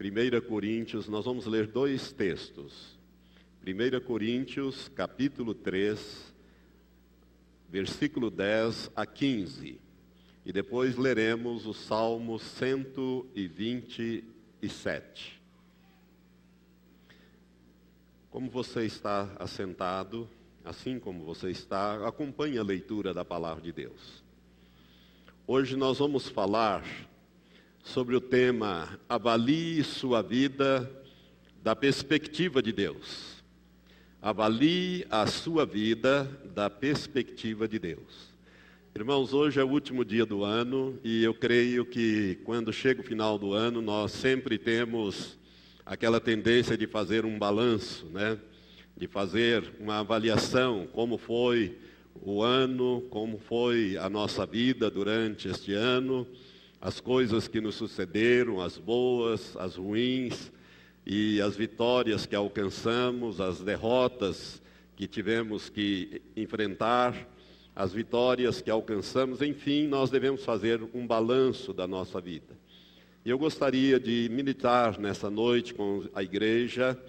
1 Coríntios, nós vamos ler dois textos. 1 Coríntios, capítulo 3, versículo 10 a 15. E depois leremos o Salmo 127. Como você está assentado, assim como você está, acompanhe a leitura da palavra de Deus. Hoje nós vamos falar sobre o tema Avalie sua vida da perspectiva de Deus. Avalie a sua vida da perspectiva de Deus. Irmãos, hoje é o último dia do ano e eu creio que quando chega o final do ano nós sempre temos aquela tendência de fazer um balanço, né? De fazer uma avaliação como foi o ano, como foi a nossa vida durante este ano as coisas que nos sucederam, as boas, as ruins, e as vitórias que alcançamos, as derrotas que tivemos que enfrentar, as vitórias que alcançamos, enfim, nós devemos fazer um balanço da nossa vida. E eu gostaria de militar nessa noite com a igreja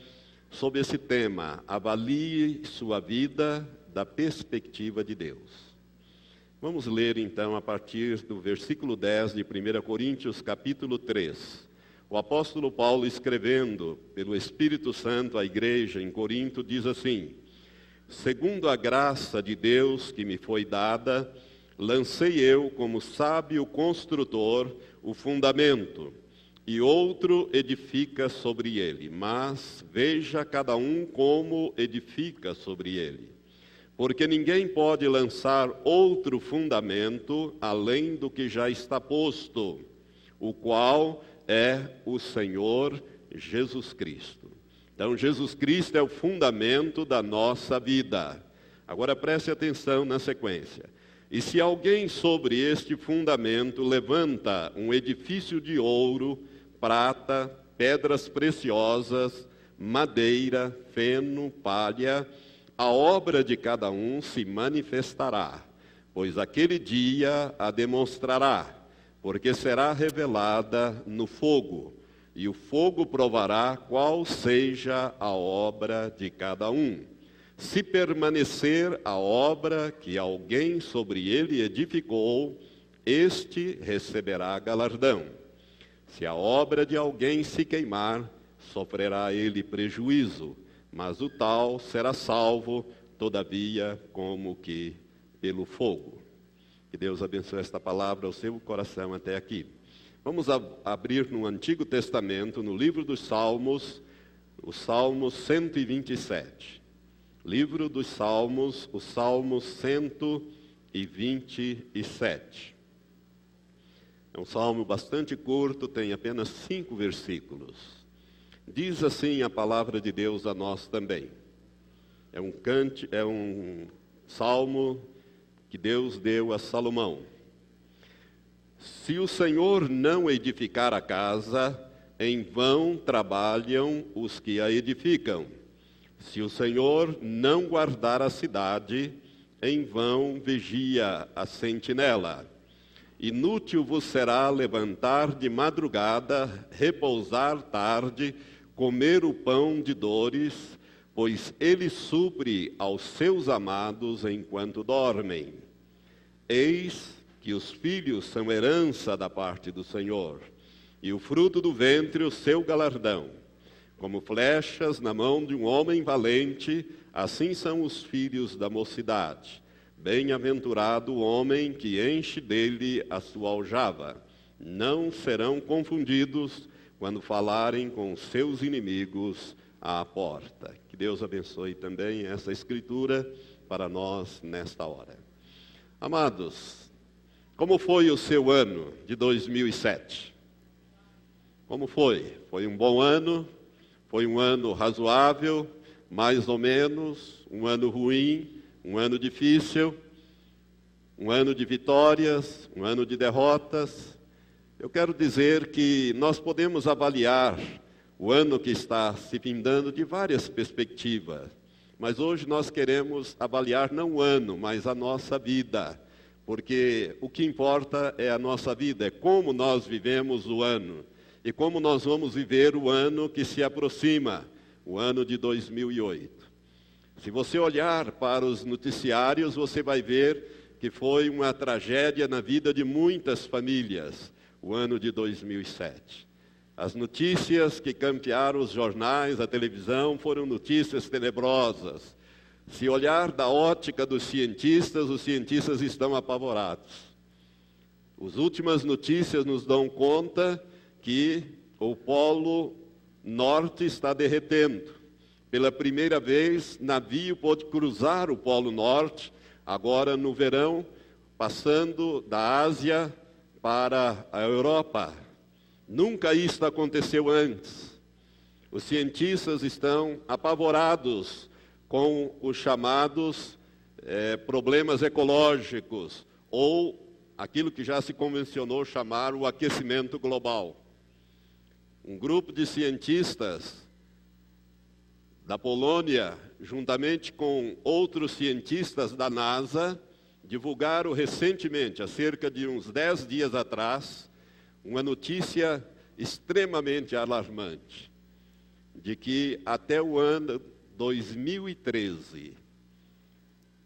sobre esse tema: avalie sua vida da perspectiva de Deus. Vamos ler então a partir do versículo 10 de 1 Coríntios, capítulo 3. O apóstolo Paulo, escrevendo pelo Espírito Santo à igreja em Corinto, diz assim: Segundo a graça de Deus que me foi dada, lancei eu, como sábio construtor, o fundamento, e outro edifica sobre ele. Mas veja cada um como edifica sobre ele porque ninguém pode lançar outro fundamento além do que já está posto, o qual é o Senhor Jesus Cristo. Então, Jesus Cristo é o fundamento da nossa vida. Agora preste atenção na sequência. E se alguém sobre este fundamento levanta um edifício de ouro, prata, pedras preciosas, madeira, feno, palha, a obra de cada um se manifestará, pois aquele dia a demonstrará, porque será revelada no fogo, e o fogo provará qual seja a obra de cada um. Se permanecer a obra que alguém sobre ele edificou, este receberá galardão. Se a obra de alguém se queimar, sofrerá ele prejuízo mas o tal será salvo, todavia, como que pelo fogo. Que Deus abençoe esta palavra ao seu coração até aqui. Vamos abrir no Antigo Testamento, no livro dos Salmos, o Salmo 127. Livro dos Salmos, o Salmo 127. É um salmo bastante curto, tem apenas cinco versículos. Diz assim a palavra de Deus a nós também. É um cante, é um salmo que Deus deu a Salomão. Se o Senhor não edificar a casa, em vão trabalham os que a edificam. Se o Senhor não guardar a cidade, em vão vigia a sentinela. Inútil vos será levantar de madrugada, repousar tarde, comer o pão de dores, pois ele supre aos seus amados enquanto dormem. Eis que os filhos são herança da parte do Senhor, e o fruto do ventre o seu galardão. Como flechas na mão de um homem valente, assim são os filhos da mocidade. Bem-aventurado o homem que enche dele a sua aljava. Não serão confundidos quando falarem com seus inimigos à porta. Que Deus abençoe também essa escritura para nós nesta hora. Amados, como foi o seu ano de 2007? Como foi? Foi um bom ano? Foi um ano razoável? Mais ou menos? Um ano ruim? Um ano difícil? Um ano de vitórias? Um ano de derrotas? Eu quero dizer que nós podemos avaliar o ano que está se findando de várias perspectivas, mas hoje nós queremos avaliar não o ano, mas a nossa vida, porque o que importa é a nossa vida, é como nós vivemos o ano. e como nós vamos viver o ano que se aproxima, o ano de 2008. Se você olhar para os noticiários, você vai ver que foi uma tragédia na vida de muitas famílias, o ano de 2007. As notícias que campearam os jornais, a televisão, foram notícias tenebrosas. Se olhar da ótica dos cientistas, os cientistas estão apavorados. As últimas notícias nos dão conta que o Polo Norte está derretendo. Pela primeira vez, navio pode cruzar o Polo Norte, agora no verão, passando da Ásia para a Europa. Nunca isto aconteceu antes. Os cientistas estão apavorados com os chamados eh, problemas ecológicos, ou aquilo que já se convencionou chamar o aquecimento global um grupo de cientistas da Polônia, juntamente com outros cientistas da NASA, divulgaram recentemente, há cerca de uns dez dias atrás, uma notícia extremamente alarmante, de que até o ano 2013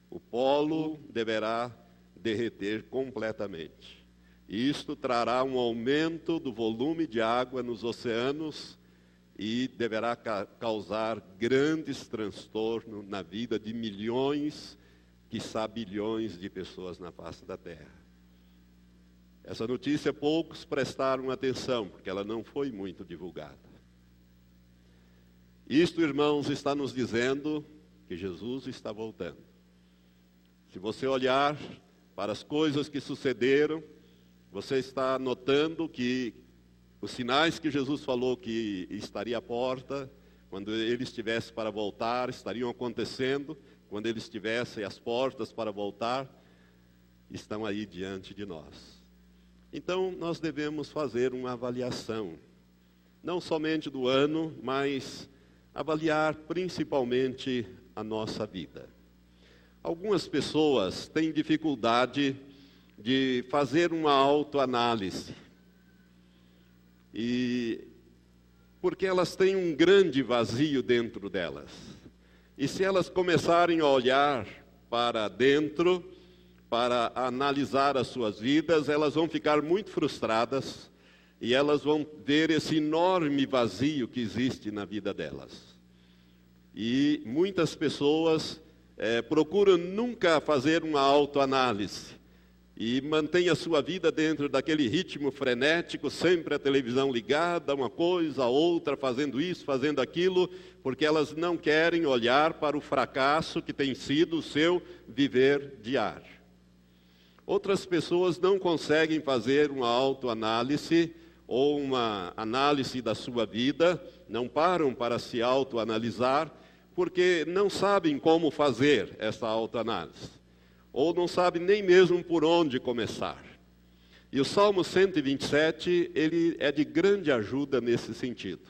o polo deverá derreter completamente. Isto trará um aumento do volume de água nos oceanos e deverá ca causar grandes transtornos na vida de milhões, quiçá bilhões de pessoas na face da Terra. Essa notícia poucos prestaram atenção, porque ela não foi muito divulgada. Isto, irmãos, está nos dizendo que Jesus está voltando. Se você olhar para as coisas que sucederam, você está notando que os sinais que Jesus falou que estaria à porta, quando ele estivesse para voltar, estariam acontecendo, quando ele estivesse às portas para voltar, estão aí diante de nós. Então, nós devemos fazer uma avaliação, não somente do ano, mas avaliar principalmente a nossa vida. Algumas pessoas têm dificuldade de fazer uma autoanálise. E porque elas têm um grande vazio dentro delas. E se elas começarem a olhar para dentro, para analisar as suas vidas, elas vão ficar muito frustradas e elas vão ver esse enorme vazio que existe na vida delas. E muitas pessoas é, procuram nunca fazer uma autoanálise e mantém a sua vida dentro daquele ritmo frenético, sempre a televisão ligada, uma coisa, outra, fazendo isso, fazendo aquilo, porque elas não querem olhar para o fracasso que tem sido o seu viver diário. Outras pessoas não conseguem fazer uma autoanálise ou uma análise da sua vida, não param para se autoanalisar, porque não sabem como fazer essa autoanálise ou não sabe nem mesmo por onde começar. E o Salmo 127, ele é de grande ajuda nesse sentido.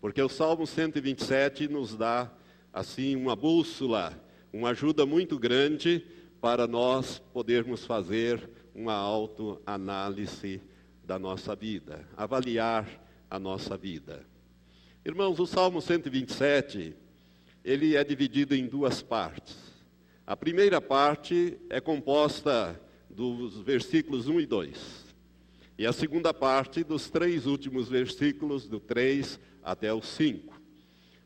Porque o Salmo 127 nos dá, assim, uma bússola, uma ajuda muito grande para nós podermos fazer uma autoanálise da nossa vida, avaliar a nossa vida. Irmãos, o Salmo 127, ele é dividido em duas partes. A primeira parte é composta dos versículos 1 e 2. E a segunda parte dos três últimos versículos, do 3 até o 5.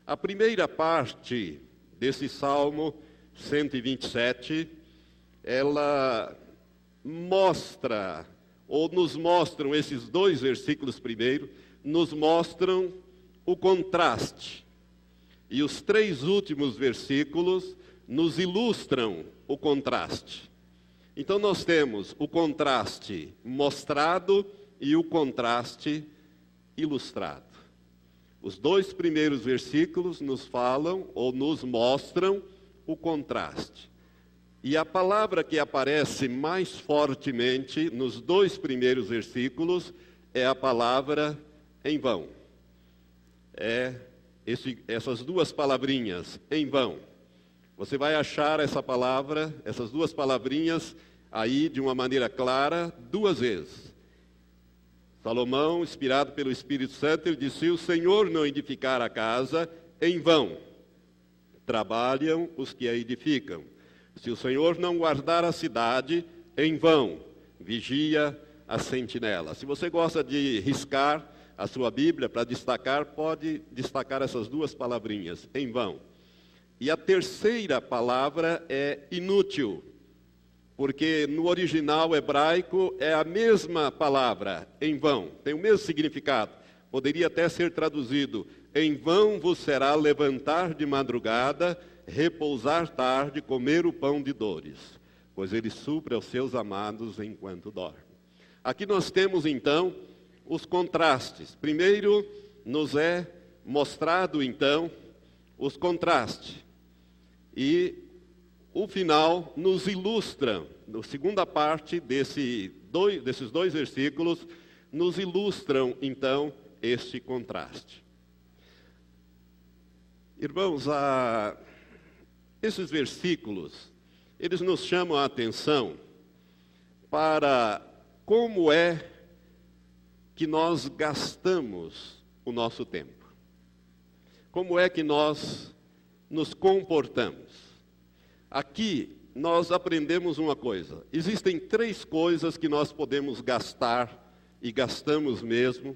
A primeira parte desse Salmo 127, ela mostra, ou nos mostram, esses dois versículos primeiro, nos mostram o contraste. E os três últimos versículos nos ilustram o contraste. Então nós temos o contraste mostrado e o contraste ilustrado. Os dois primeiros versículos nos falam ou nos mostram o contraste. E a palavra que aparece mais fortemente nos dois primeiros versículos é a palavra em vão. É esse, essas duas palavrinhas, em vão. Você vai achar essa palavra, essas duas palavrinhas aí de uma maneira clara, duas vezes. Salomão, inspirado pelo Espírito Santo, ele disse: Se o Senhor não edificar a casa, em vão trabalham os que a edificam. Se o Senhor não guardar a cidade, em vão vigia a sentinela. Se você gosta de riscar a sua Bíblia para destacar, pode destacar essas duas palavrinhas, em vão. E a terceira palavra é inútil porque no original hebraico é a mesma palavra, em vão, tem o mesmo significado. Poderia até ser traduzido: em vão vos será levantar de madrugada, repousar tarde, comer o pão de dores, pois ele supre aos seus amados enquanto dorme. Aqui nós temos então os contrastes. Primeiro, nos é mostrado então os contrastes. E o final nos ilustra, na segunda parte desse dois, desses dois versículos, nos ilustram então este contraste. Irmãos, a, esses versículos, eles nos chamam a atenção para como é que nós gastamos o nosso tempo. Como é que nós nos comportamos. Aqui nós aprendemos uma coisa: existem três coisas que nós podemos gastar, e gastamos mesmo,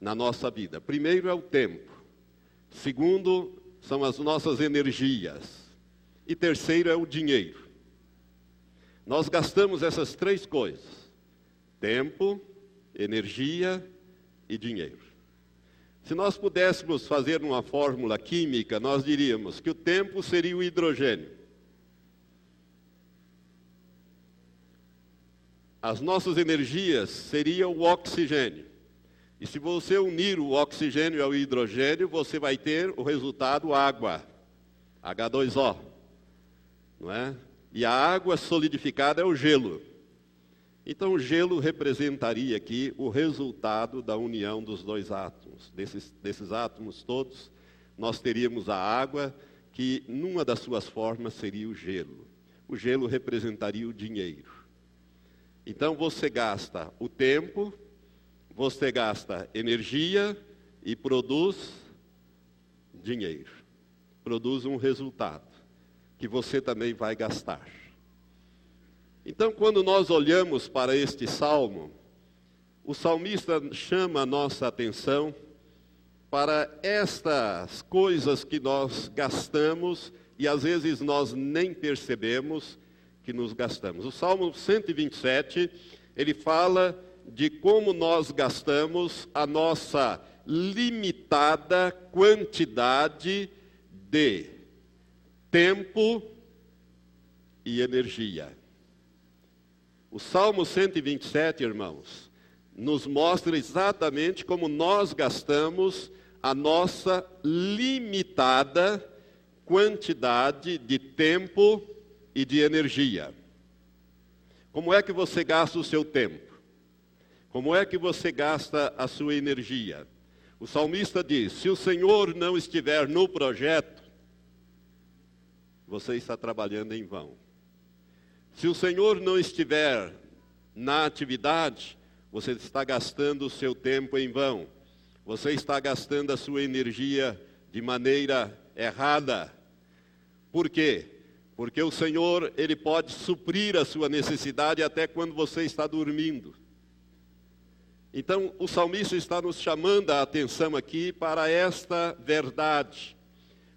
na nossa vida. Primeiro é o tempo, segundo são as nossas energias, e terceiro é o dinheiro. Nós gastamos essas três coisas: tempo, energia e dinheiro. Se nós pudéssemos fazer uma fórmula química, nós diríamos que o tempo seria o hidrogênio. As nossas energias seriam o oxigênio. E se você unir o oxigênio ao hidrogênio, você vai ter o resultado água, H2O. Não é? E a água solidificada é o gelo. Então, o gelo representaria aqui o resultado da união dos dois átomos. Desses, desses átomos todos, nós teríamos a água, que numa das suas formas seria o gelo. O gelo representaria o dinheiro. Então, você gasta o tempo, você gasta energia e produz dinheiro. Produz um resultado que você também vai gastar. Então, quando nós olhamos para este salmo, o salmista chama a nossa atenção para estas coisas que nós gastamos e às vezes nós nem percebemos que nos gastamos. O Salmo 127, ele fala de como nós gastamos a nossa limitada quantidade de tempo e energia. O Salmo 127, irmãos, nos mostra exatamente como nós gastamos a nossa limitada quantidade de tempo e de energia. Como é que você gasta o seu tempo? Como é que você gasta a sua energia? O salmista diz: se o Senhor não estiver no projeto, você está trabalhando em vão. Se o Senhor não estiver na atividade, você está gastando o seu tempo em vão. Você está gastando a sua energia de maneira errada. Por quê? Porque o Senhor, ele pode suprir a sua necessidade até quando você está dormindo. Então, o salmista está nos chamando a atenção aqui para esta verdade.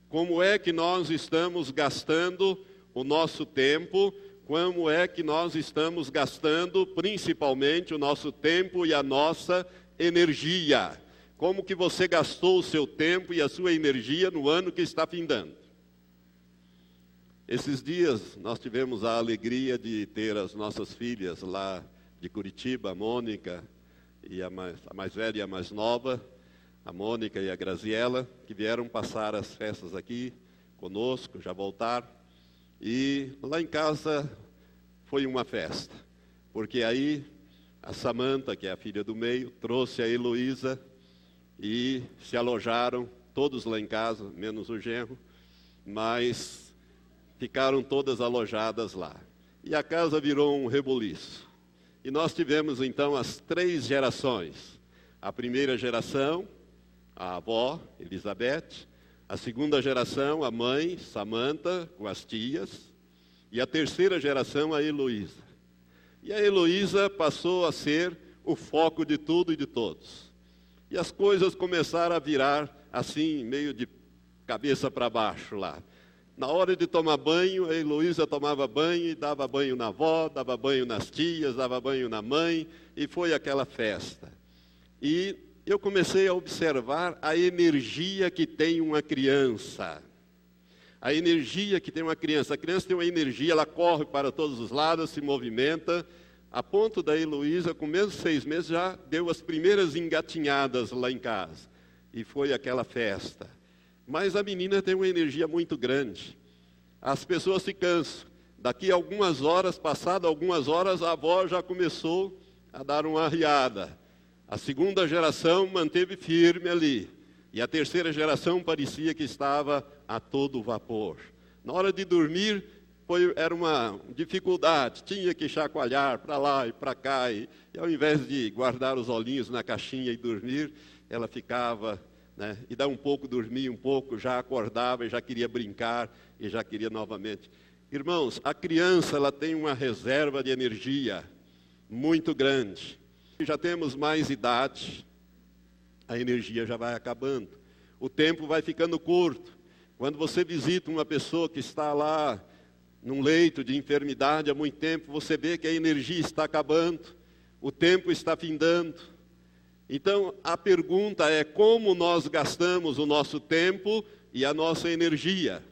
Como é que nós estamos gastando o nosso tempo como é que nós estamos gastando principalmente o nosso tempo e a nossa energia. Como que você gastou o seu tempo e a sua energia no ano que está findando? Esses dias nós tivemos a alegria de ter as nossas filhas lá de Curitiba, a Mônica e a mais, a mais velha e a mais nova, a Mônica e a Graziela, que vieram passar as festas aqui conosco, já voltaram. E lá em casa foi uma festa, porque aí a Samanta, que é a filha do meio, trouxe a Heloísa e se alojaram, todos lá em casa, menos o genro, mas ficaram todas alojadas lá. E a casa virou um reboliço. E nós tivemos então as três gerações. A primeira geração, a avó, Elizabeth. A segunda geração, a mãe, Samanta, com as tias. E a terceira geração, a Heloísa. E a Heloísa passou a ser o foco de tudo e de todos. E as coisas começaram a virar assim, meio de cabeça para baixo lá. Na hora de tomar banho, a Heloísa tomava banho e dava banho na avó, dava banho nas tias, dava banho na mãe, e foi aquela festa. E eu comecei a observar a energia que tem uma criança. A energia que tem uma criança. A criança tem uma energia, ela corre para todos os lados, se movimenta, a ponto da Heloísa, com menos de seis meses, já deu as primeiras engatinhadas lá em casa. E foi aquela festa. Mas a menina tem uma energia muito grande. As pessoas se cansam. Daqui a algumas horas, passado algumas horas, a avó já começou a dar uma arriada. A segunda geração manteve firme ali. E a terceira geração parecia que estava a todo vapor. Na hora de dormir, foi, era uma dificuldade, tinha que chacoalhar para lá e para cá, e, e, ao invés de guardar os olhinhos na caixinha e dormir, ela ficava, né, e dá um pouco, dormia um pouco, já acordava e já queria brincar e já queria novamente. Irmãos, a criança ela tem uma reserva de energia muito grande. Já temos mais idade, a energia já vai acabando. O tempo vai ficando curto. Quando você visita uma pessoa que está lá num leito de enfermidade há muito tempo, você vê que a energia está acabando, o tempo está findando. Então, a pergunta é como nós gastamos o nosso tempo e a nossa energia.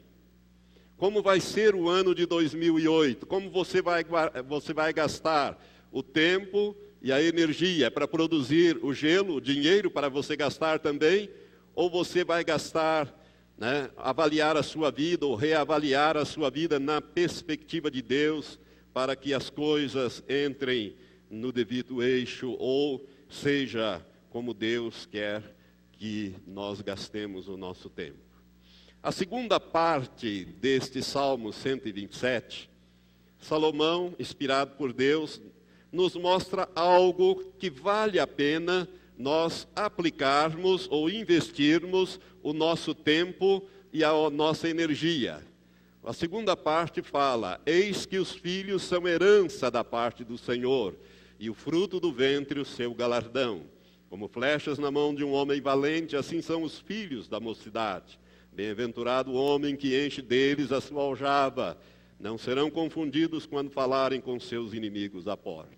Como vai ser o ano de 2008? Como você vai, você vai gastar o tempo e a energia para produzir o gelo, o dinheiro para você gastar também? Ou você vai gastar né, avaliar a sua vida ou reavaliar a sua vida na perspectiva de Deus, para que as coisas entrem no devido eixo ou seja como Deus quer que nós gastemos o nosso tempo. A segunda parte deste Salmo 127, Salomão, inspirado por Deus, nos mostra algo que vale a pena nós aplicarmos ou investirmos o nosso tempo e a nossa energia. A segunda parte fala: Eis que os filhos são herança da parte do Senhor, e o fruto do ventre o seu galardão. Como flechas na mão de um homem valente, assim são os filhos da mocidade. Bem-aventurado o homem que enche deles a sua aljava. Não serão confundidos quando falarem com seus inimigos à porta.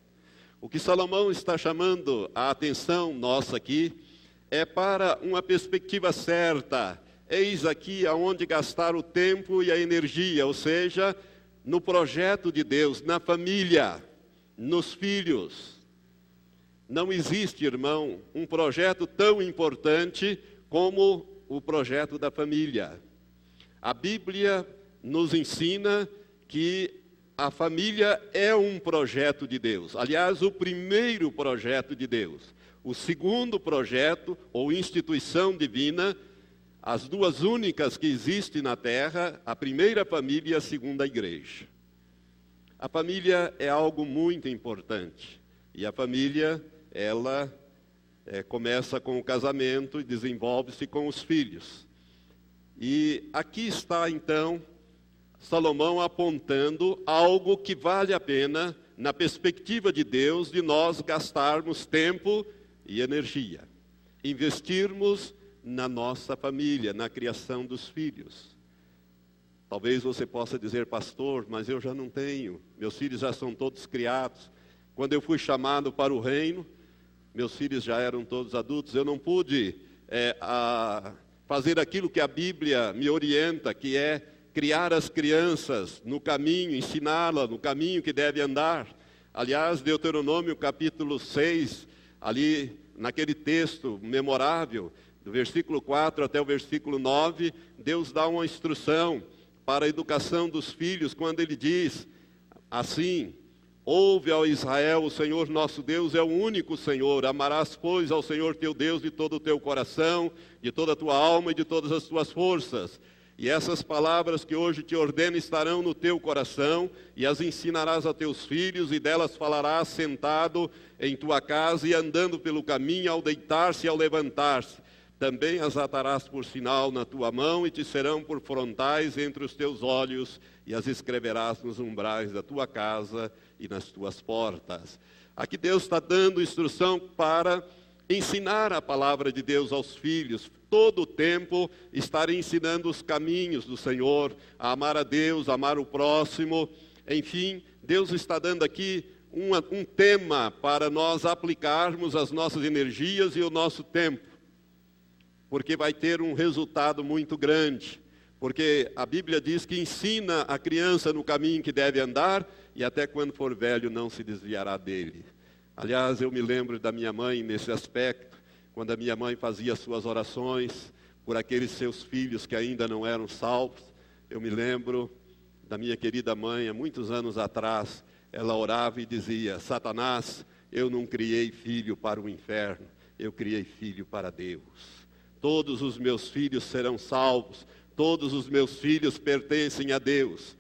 O que Salomão está chamando a atenção nossa aqui é para uma perspectiva certa. Eis aqui aonde gastar o tempo e a energia, ou seja, no projeto de Deus, na família, nos filhos. Não existe, irmão, um projeto tão importante como o projeto da família. A Bíblia nos ensina que a família é um projeto de Deus. Aliás, o primeiro projeto de Deus. O segundo projeto, ou instituição divina, as duas únicas que existem na terra, a primeira família e a segunda igreja. A família é algo muito importante. E a família, ela é, começa com o casamento e desenvolve-se com os filhos. E aqui está, então, Salomão apontando algo que vale a pena, na perspectiva de Deus, de nós gastarmos tempo e energia. Investirmos na nossa família, na criação dos filhos. Talvez você possa dizer, pastor, mas eu já não tenho, meus filhos já são todos criados. Quando eu fui chamado para o reino, meus filhos já eram todos adultos, eu não pude é, fazer aquilo que a Bíblia me orienta, que é criar as crianças no caminho, ensiná-las no caminho que deve andar. Aliás, Deuteronômio capítulo 6, ali naquele texto memorável, do versículo 4 até o versículo 9, Deus dá uma instrução para a educação dos filhos, quando ele diz assim: Ouve ao Israel, o Senhor nosso Deus é o único Senhor. Amarás, pois, ao Senhor teu Deus de todo o teu coração, de toda a tua alma e de todas as tuas forças E essas palavras que hoje te ordeno estarão no teu coração, e as ensinarás a teus filhos, e delas falarás sentado em tua casa e andando pelo caminho, ao deitar-se e ao levantar-se. Também as atarás por sinal na tua mão, e te serão por frontais entre os teus olhos, e as escreverás nos umbrais da tua casa e nas tuas portas. Aqui Deus está dando instrução para ensinar a palavra de Deus aos filhos, todo o tempo estar ensinando os caminhos do Senhor, a amar a Deus, a amar o próximo. Enfim, Deus está dando aqui um, um tema para nós aplicarmos as nossas energias e o nosso tempo, porque vai ter um resultado muito grande. Porque a Bíblia diz que ensina a criança no caminho que deve andar e até quando for velho não se desviará dele. Aliás, eu me lembro da minha mãe nesse aspecto, quando a minha mãe fazia suas orações por aqueles seus filhos que ainda não eram salvos. Eu me lembro da minha querida mãe, há muitos anos atrás, ela orava e dizia: Satanás, eu não criei filho para o inferno, eu criei filho para Deus. Todos os meus filhos serão salvos, todos os meus filhos pertencem a Deus.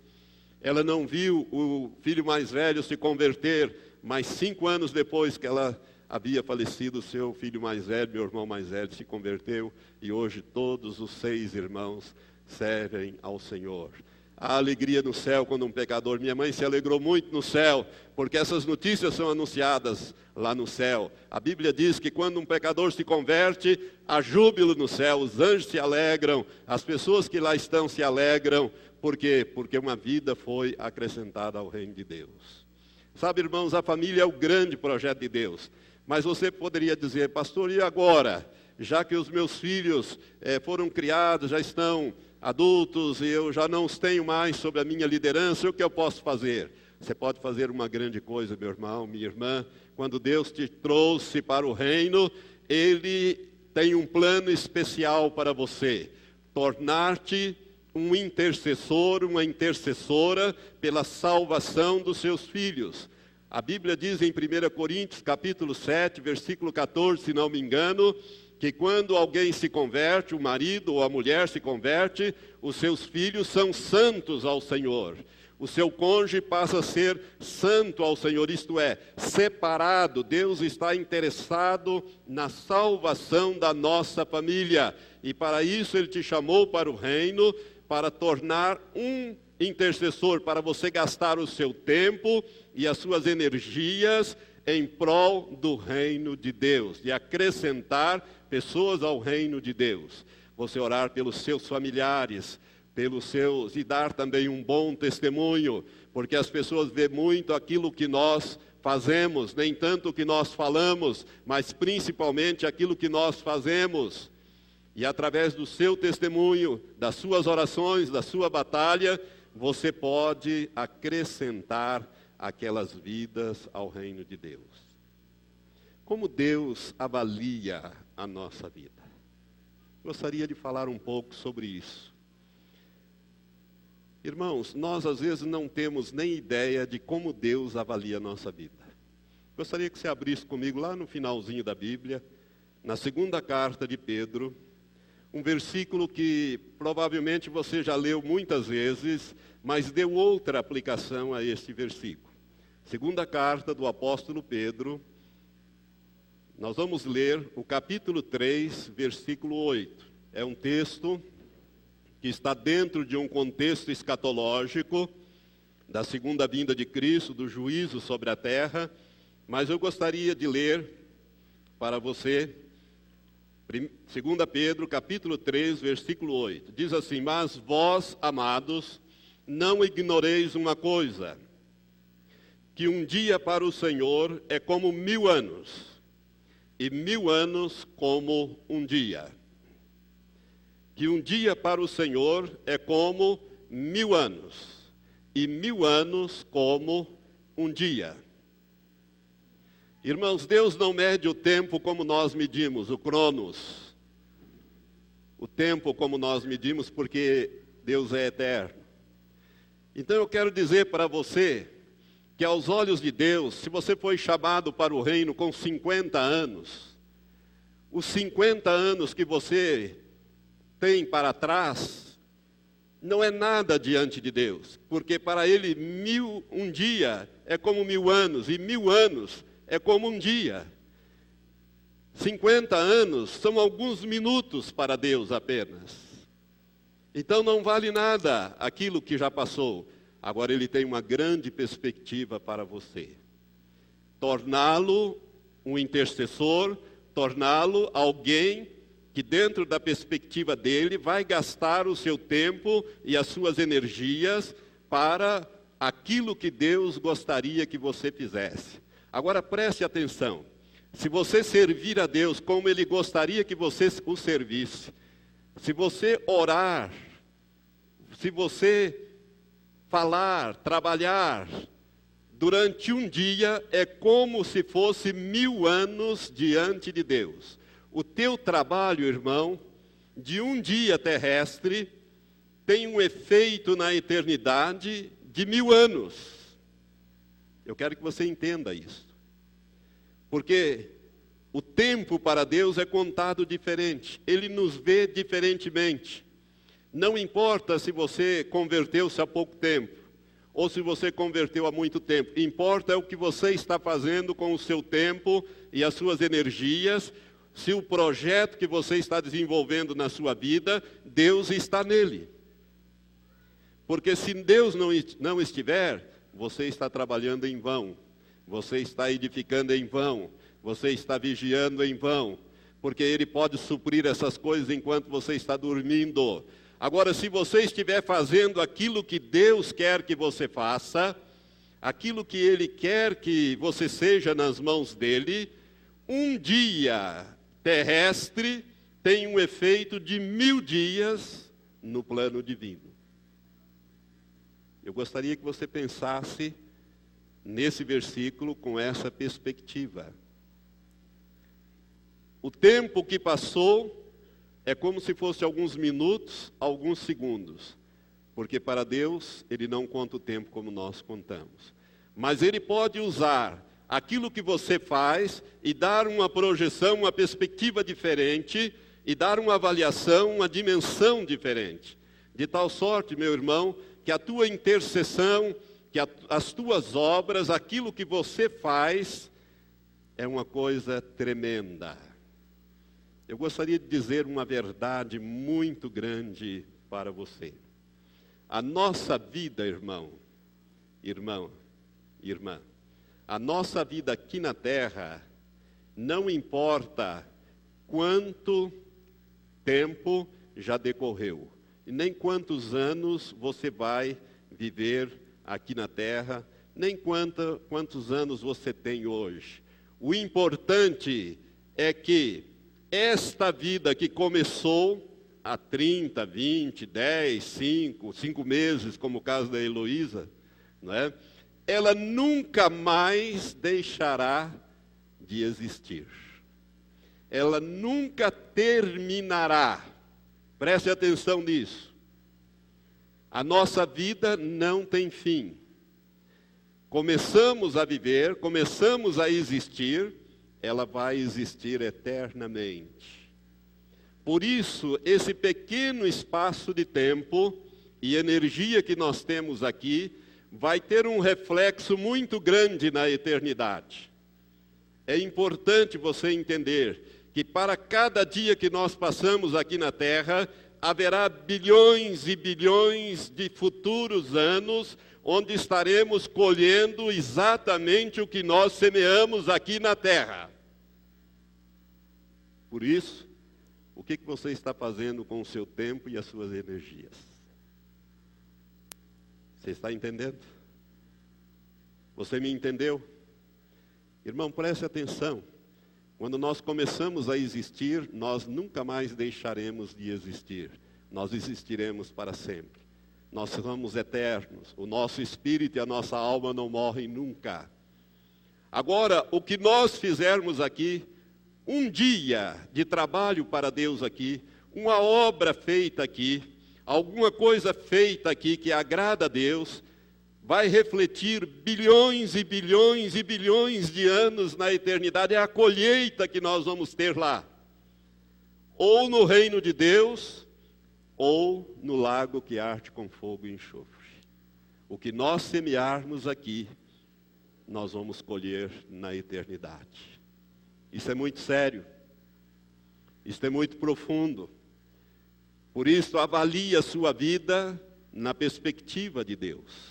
Ela não viu o filho mais velho se converter mas cinco anos depois que ela havia falecido, seu filho mais velho, meu irmão mais velho, se converteu e hoje todos os seis irmãos servem ao Senhor. A alegria no céu quando um pecador, minha mãe se alegrou muito no céu, porque essas notícias são anunciadas lá no céu. A Bíblia diz que quando um pecador se converte, há júbilo no céu, os anjos se alegram, as pessoas que lá estão se alegram, por quê? Porque uma vida foi acrescentada ao reino de Deus. Sabe, irmãos, a família é o grande projeto de Deus. Mas você poderia dizer, pastor, e agora? Já que os meus filhos eh, foram criados, já estão adultos e eu já não os tenho mais sob a minha liderança, o que eu posso fazer? Você pode fazer uma grande coisa, meu irmão, minha irmã. Quando Deus te trouxe para o reino, Ele tem um plano especial para você. Tornar-te um intercessor, uma intercessora pela salvação dos seus filhos. A Bíblia diz em 1 Coríntios, capítulo 7, versículo 14, se não me engano, que quando alguém se converte, o marido ou a mulher se converte, os seus filhos são santos ao Senhor. O seu cônjuge passa a ser santo ao Senhor, isto é, separado. Deus está interessado na salvação da nossa família. E para isso ele te chamou para o reino, para tornar um intercessor, para você gastar o seu tempo e as suas energias em prol do reino de Deus, de acrescentar pessoas ao reino de Deus. Você orar pelos seus familiares, pelos seus e dar também um bom testemunho, porque as pessoas vê muito aquilo que nós fazemos, nem tanto o que nós falamos, mas principalmente aquilo que nós fazemos. E através do seu testemunho, das suas orações, da sua batalha, você pode acrescentar aquelas vidas ao reino de Deus. Como Deus avalia a nossa vida? Gostaria de falar um pouco sobre isso. Irmãos, nós às vezes não temos nem ideia de como Deus avalia a nossa vida. Gostaria que você abrisse comigo lá no finalzinho da Bíblia, na segunda carta de Pedro, um versículo que provavelmente você já leu muitas vezes, mas deu outra aplicação a este versículo. Segunda carta do apóstolo Pedro, nós vamos ler o capítulo 3, versículo 8. É um texto que está dentro de um contexto escatológico da segunda vinda de Cristo, do juízo sobre a terra, mas eu gostaria de ler para você 2 Pedro, capítulo 3, versículo 8. Diz assim: Mas vós, amados, não ignoreis uma coisa, que um dia para o Senhor é como mil anos, e mil anos como um dia. Que um dia para o Senhor é como mil anos, e mil anos como um dia. Irmãos, Deus não mede o tempo como nós medimos, o cronos. O tempo como nós medimos, porque Deus é eterno. Então eu quero dizer para você que aos olhos de Deus, se você foi chamado para o reino com 50 anos, os 50 anos que você tem para trás não é nada diante de Deus, porque para ele mil um dia é como mil anos e mil anos é como um dia. 50 anos são alguns minutos para Deus apenas. Então não vale nada aquilo que já passou. Agora ele tem uma grande perspectiva para você. Torná-lo um intercessor, torná-lo alguém que, dentro da perspectiva dele, vai gastar o seu tempo e as suas energias para aquilo que Deus gostaria que você fizesse. Agora preste atenção. Se você servir a Deus como Ele gostaria que você o servisse, se você orar, se você falar, trabalhar, durante um dia é como se fosse mil anos diante de Deus. O teu trabalho, irmão, de um dia terrestre, tem um efeito na eternidade de mil anos. Eu quero que você entenda isso. Porque o tempo para Deus é contado diferente, Ele nos vê diferentemente. Não importa se você converteu-se há pouco tempo, ou se você converteu há muito tempo, importa é o que você está fazendo com o seu tempo e as suas energias, se o projeto que você está desenvolvendo na sua vida, Deus está nele. Porque se Deus não, não estiver, você está trabalhando em vão, você está edificando em vão, você está vigiando em vão, porque Ele pode suprir essas coisas enquanto você está dormindo. Agora, se você estiver fazendo aquilo que Deus quer que você faça, aquilo que Ele quer que você seja nas mãos dele, um dia terrestre tem um efeito de mil dias no plano divino. Eu gostaria que você pensasse nesse versículo com essa perspectiva. O tempo que passou é como se fosse alguns minutos, alguns segundos, porque para Deus ele não conta o tempo como nós contamos. Mas ele pode usar aquilo que você faz e dar uma projeção, uma perspectiva diferente e dar uma avaliação, uma dimensão diferente. De tal sorte, meu irmão, que a tua intercessão, que a, as tuas obras, aquilo que você faz, é uma coisa tremenda. Eu gostaria de dizer uma verdade muito grande para você. A nossa vida, irmão, irmão, irmã, a nossa vida aqui na terra, não importa quanto tempo já decorreu, e nem quantos anos você vai viver aqui na terra, nem quanta, quantos anos você tem hoje. O importante é que esta vida que começou há 30, 20, 10, 5, 5 meses, como o caso da Heloísa, é? ela nunca mais deixará de existir. Ela nunca terminará. Preste atenção nisso. A nossa vida não tem fim. Começamos a viver, começamos a existir, ela vai existir eternamente. Por isso, esse pequeno espaço de tempo e energia que nós temos aqui vai ter um reflexo muito grande na eternidade. É importante você entender que para cada dia que nós passamos aqui na Terra, haverá bilhões e bilhões de futuros anos onde estaremos colhendo exatamente o que nós semeamos aqui na terra. Por isso, o que, você está fazendo com o seu tempo e as suas energias? Você está entendendo? Você me entendeu? Irmão, preste atenção. Quando nós começamos a existir, nós nunca mais deixaremos de existir. Nós existiremos para sempre. Nós somos eternos. O nosso espírito e a nossa alma não morrem nunca. Agora, o que nós fizermos aqui, um dia de trabalho para Deus aqui, uma obra feita aqui, alguma coisa feita aqui que agrada a Deus, vai refletir bilhões e bilhões e bilhões de anos na eternidade. É a colheita que nós vamos ter lá. Ou no reino de Deus, ou no lago que arde com fogo e enxofre. O que nós semearmos aqui, nós vamos colher na eternidade. Isso é muito sério. Isso é muito profundo. Por isso, avalie a sua vida na perspectiva de Deus.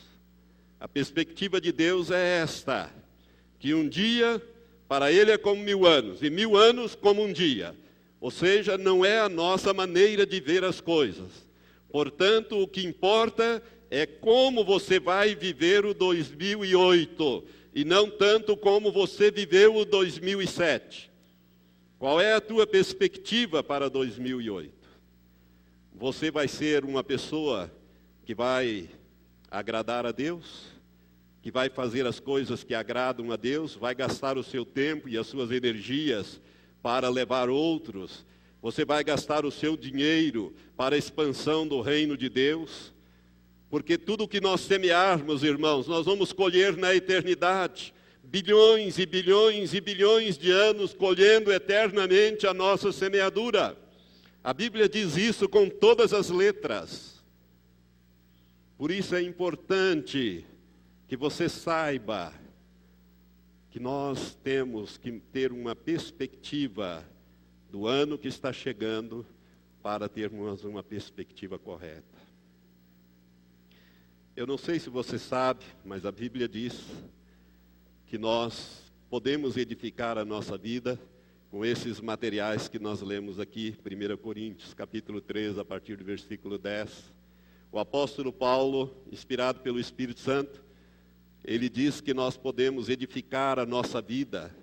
A perspectiva de Deus é esta: que um dia para Ele é como mil anos, e mil anos como um dia. Ou seja, não é a nossa maneira de ver as coisas. Portanto, o que importa é como você vai viver o 2008 e não tanto como você viveu o 2007. Qual é a tua perspectiva para 2008? Você vai ser uma pessoa que vai agradar a Deus? Que vai fazer as coisas que agradam a Deus? Vai gastar o seu tempo e as suas energias para levar outros? Você vai gastar o seu dinheiro para a expansão do reino de Deus? Porque tudo que nós semearmos, irmãos, nós vamos colher na eternidade. Bilhões e bilhões e bilhões de anos colhendo eternamente a nossa semeadura. A Bíblia diz isso com todas as letras. Por isso é importante que você saiba que nós temos que ter uma perspectiva do ano que está chegando para termos uma perspectiva correta. Eu não sei se você sabe, mas a Bíblia diz que nós podemos edificar a nossa vida com esses materiais que nós lemos aqui, 1 Coríntios, capítulo 3, a partir do versículo 10. O apóstolo Paulo, inspirado pelo Espírito Santo, ele diz que nós podemos edificar a nossa vida,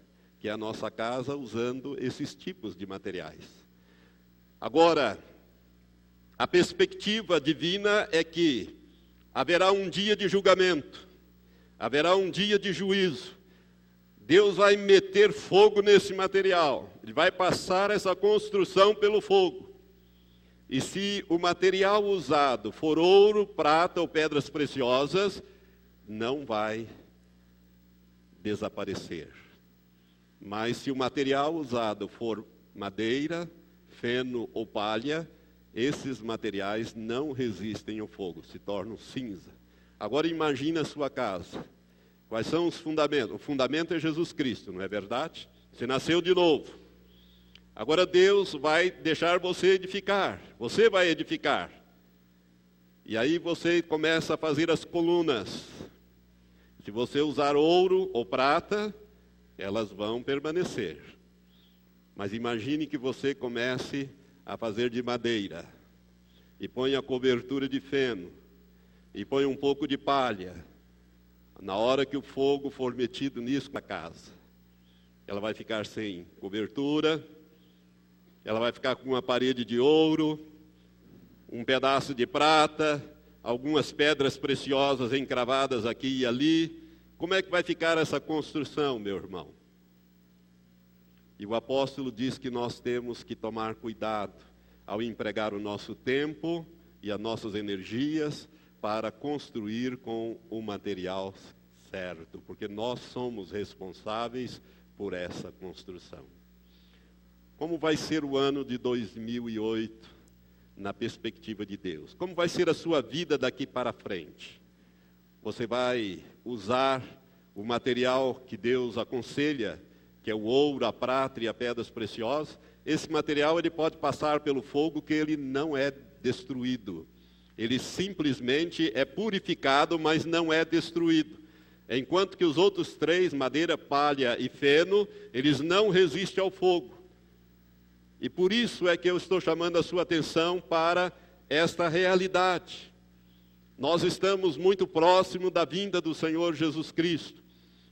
que é a nossa casa, usando esses tipos de materiais. Agora, a perspectiva divina é que haverá um dia de julgamento, haverá um dia de juízo. Deus vai meter fogo nesse material, ele vai passar essa construção pelo fogo. E se o material usado for ouro, prata ou pedras preciosas, não vai desaparecer. Mas se o material usado for madeira, feno ou palha, esses materiais não resistem ao fogo, se tornam cinza. Agora imagine a sua casa. Quais são os fundamentos? O fundamento é Jesus Cristo, não é verdade? Você nasceu de novo. Agora Deus vai deixar você edificar. Você vai edificar. E aí você começa a fazer as colunas. Se você usar ouro ou prata, elas vão permanecer. Mas imagine que você comece a fazer de madeira, e põe a cobertura de feno, e põe um pouco de palha. Na hora que o fogo for metido nisso na casa, ela vai ficar sem cobertura, ela vai ficar com uma parede de ouro, um pedaço de prata, algumas pedras preciosas encravadas aqui e ali. Como é que vai ficar essa construção, meu irmão? E o apóstolo diz que nós temos que tomar cuidado ao empregar o nosso tempo e as nossas energias para construir com o material certo, porque nós somos responsáveis por essa construção. Como vai ser o ano de 2008 na perspectiva de Deus? Como vai ser a sua vida daqui para frente? Você vai usar o material que Deus aconselha que é o ouro, a prata e as pedras preciosas, esse material ele pode passar pelo fogo que ele não é destruído. Ele simplesmente é purificado, mas não é destruído. Enquanto que os outros três, madeira, palha e feno, eles não resistem ao fogo. E por isso é que eu estou chamando a sua atenção para esta realidade. Nós estamos muito próximo da vinda do Senhor Jesus Cristo.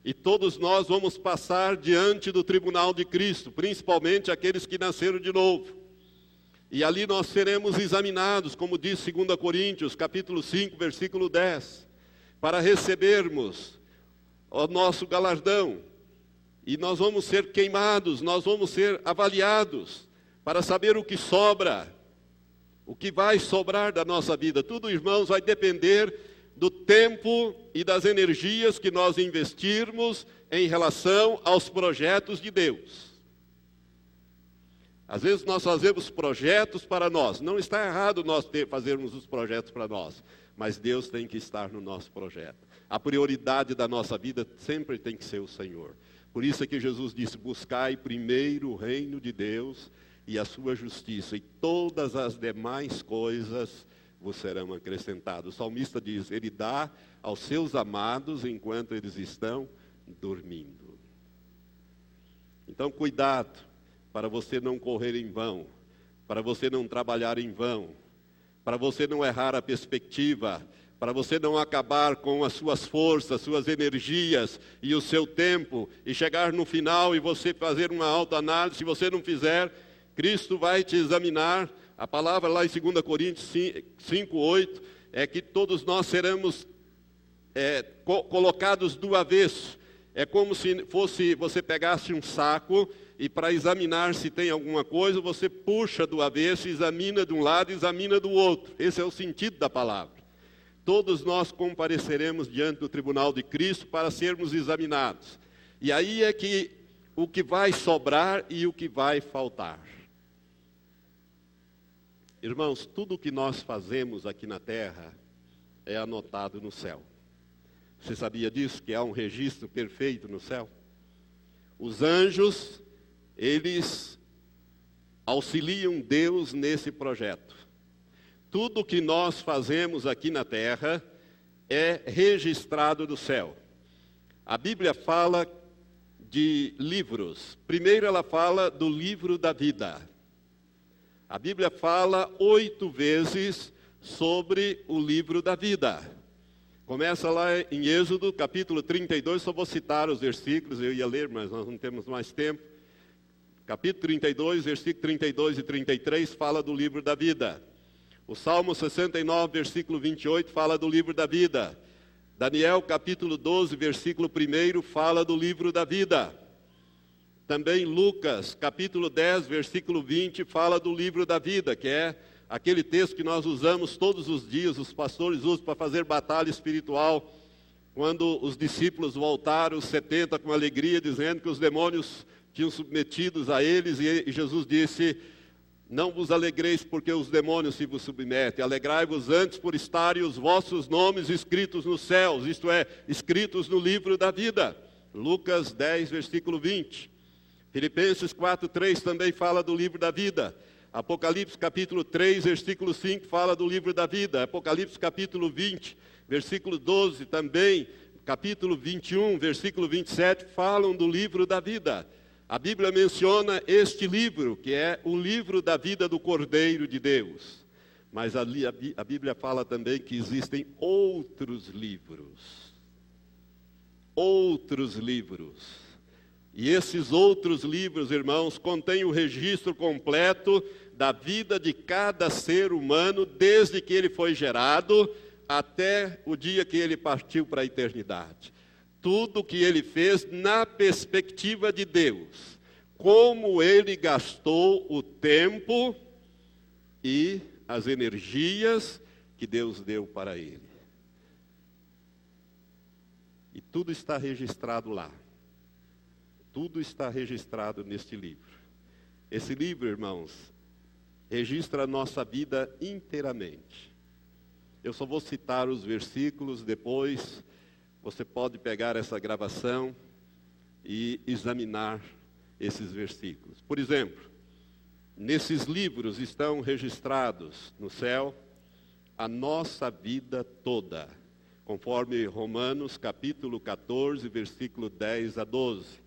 E todos nós vamos passar diante do tribunal de Cristo, principalmente aqueles que nasceram de novo. E ali nós seremos examinados, como diz 2 Coríntios, capítulo 5, versículo 10, para recebermos o nosso galardão. E nós vamos ser queimados, nós vamos ser avaliados para saber o que sobra, o que vai sobrar da nossa vida. Tudo, irmãos, vai depender do tempo e das energias que nós investirmos em relação aos projetos de Deus. Às vezes nós fazemos projetos para nós. Não está errado nós ter, fazermos os projetos para nós, mas Deus tem que estar no nosso projeto. A prioridade da nossa vida sempre tem que ser o Senhor. Por isso é que Jesus disse: buscai primeiro o reino de Deus e a sua justiça, e todas as demais coisas vos serão acrescentadas. O salmista diz: Ele dá aos seus amados enquanto eles estão dormindo. Então, cuidado para você não correr em vão, para você não trabalhar em vão, para você não errar a perspectiva, para você não acabar com as suas forças, suas energias e o seu tempo e chegar no final e você fazer uma autoanálise, se você não fizer, Cristo vai te examinar. A palavra lá em 2 Coríntios 5, 8 é que todos nós seremos é, co colocados do avesso. É como se fosse você pegasse um saco e para examinar se tem alguma coisa, você puxa do avesso, examina de um lado, examina do outro. Esse é o sentido da palavra. Todos nós compareceremos diante do tribunal de Cristo para sermos examinados. E aí é que o que vai sobrar e o que vai faltar. Irmãos, tudo o que nós fazemos aqui na terra é anotado no céu. Você sabia disso? Que há um registro perfeito no céu? Os anjos, eles auxiliam Deus nesse projeto. Tudo o que nós fazemos aqui na terra é registrado no céu. A Bíblia fala de livros. Primeiro, ela fala do livro da vida. A Bíblia fala oito vezes sobre o livro da vida. Começa lá em Êxodo, capítulo 32, só vou citar os versículos, eu ia ler, mas nós não temos mais tempo. Capítulo 32, versículo 32 e 33 fala do livro da vida. O Salmo 69, versículo 28 fala do livro da vida. Daniel, capítulo 12, versículo 1 fala do livro da vida. Também Lucas, capítulo 10, versículo 20, fala do livro da vida, que é aquele texto que nós usamos todos os dias, os pastores usam para fazer batalha espiritual. Quando os discípulos voltaram, os 70, com alegria, dizendo que os demônios tinham submetidos a eles, e Jesus disse: Não vos alegreis porque os demônios se vos submetem, alegrai-vos antes por estarem os vossos nomes escritos nos céus, isto é, escritos no livro da vida. Lucas 10, versículo 20. Filipenses 4:3 também fala do livro da vida. Apocalipse capítulo 3, versículo 5 fala do livro da vida. Apocalipse capítulo 20, versículo 12 também, capítulo 21, versículo 27 falam do livro da vida. A Bíblia menciona este livro, que é o livro da vida do Cordeiro de Deus. Mas ali a Bíblia fala também que existem outros livros. Outros livros e esses outros livros, irmãos, contêm o registro completo da vida de cada ser humano desde que ele foi gerado até o dia que ele partiu para a eternidade. Tudo o que ele fez na perspectiva de Deus. Como ele gastou o tempo e as energias que Deus deu para ele. E tudo está registrado lá. Tudo está registrado neste livro. Esse livro, irmãos, registra a nossa vida inteiramente. Eu só vou citar os versículos, depois você pode pegar essa gravação e examinar esses versículos. Por exemplo, nesses livros estão registrados no céu a nossa vida toda, conforme Romanos capítulo 14, versículo 10 a 12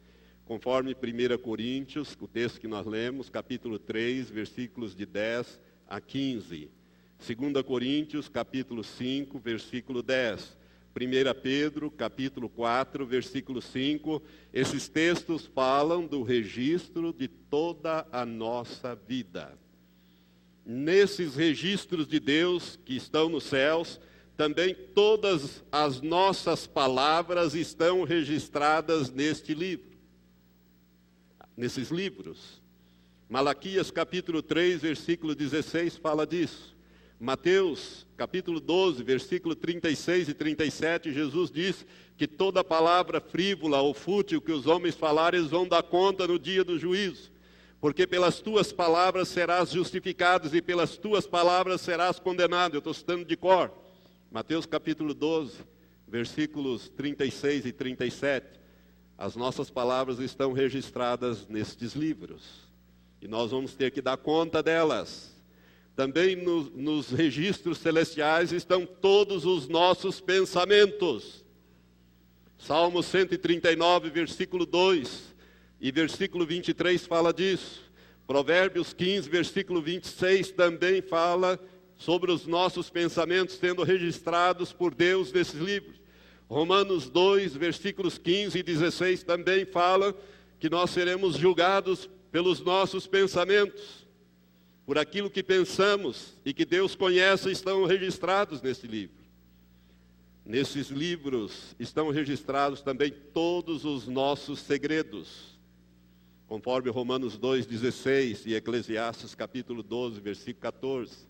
conforme 1 Coríntios, o texto que nós lemos, capítulo 3, versículos de 10 a 15. 2 Coríntios, capítulo 5, versículo 10. 1 Pedro, capítulo 4, versículo 5. Esses textos falam do registro de toda a nossa vida. Nesses registros de Deus que estão nos céus, também todas as nossas palavras estão registradas neste livro nesses livros. Malaquias capítulo 3, versículo 16 fala disso. Mateus capítulo 12, versículo 36 e 37, Jesus diz que toda palavra frívola ou fútil que os homens falarem, vão dar conta no dia do juízo. porque pelas tuas palavras serás justificado e pelas tuas palavras serás condenado. Eu estou citando de cor. Mateus capítulo 12, versículos 36 e 37. As nossas palavras estão registradas nestes livros. E nós vamos ter que dar conta delas. Também no, nos registros celestiais estão todos os nossos pensamentos. Salmo 139, versículo 2 e versículo 23 fala disso. Provérbios 15, versículo 26 também fala sobre os nossos pensamentos sendo registrados por Deus nesses livros. Romanos 2, versículos 15 e 16 também fala que nós seremos julgados pelos nossos pensamentos, por aquilo que pensamos e que Deus conhece estão registrados nesse livro. Nesses livros estão registrados também todos os nossos segredos, conforme Romanos 2,16 e Eclesiastes capítulo 12, versículo 14.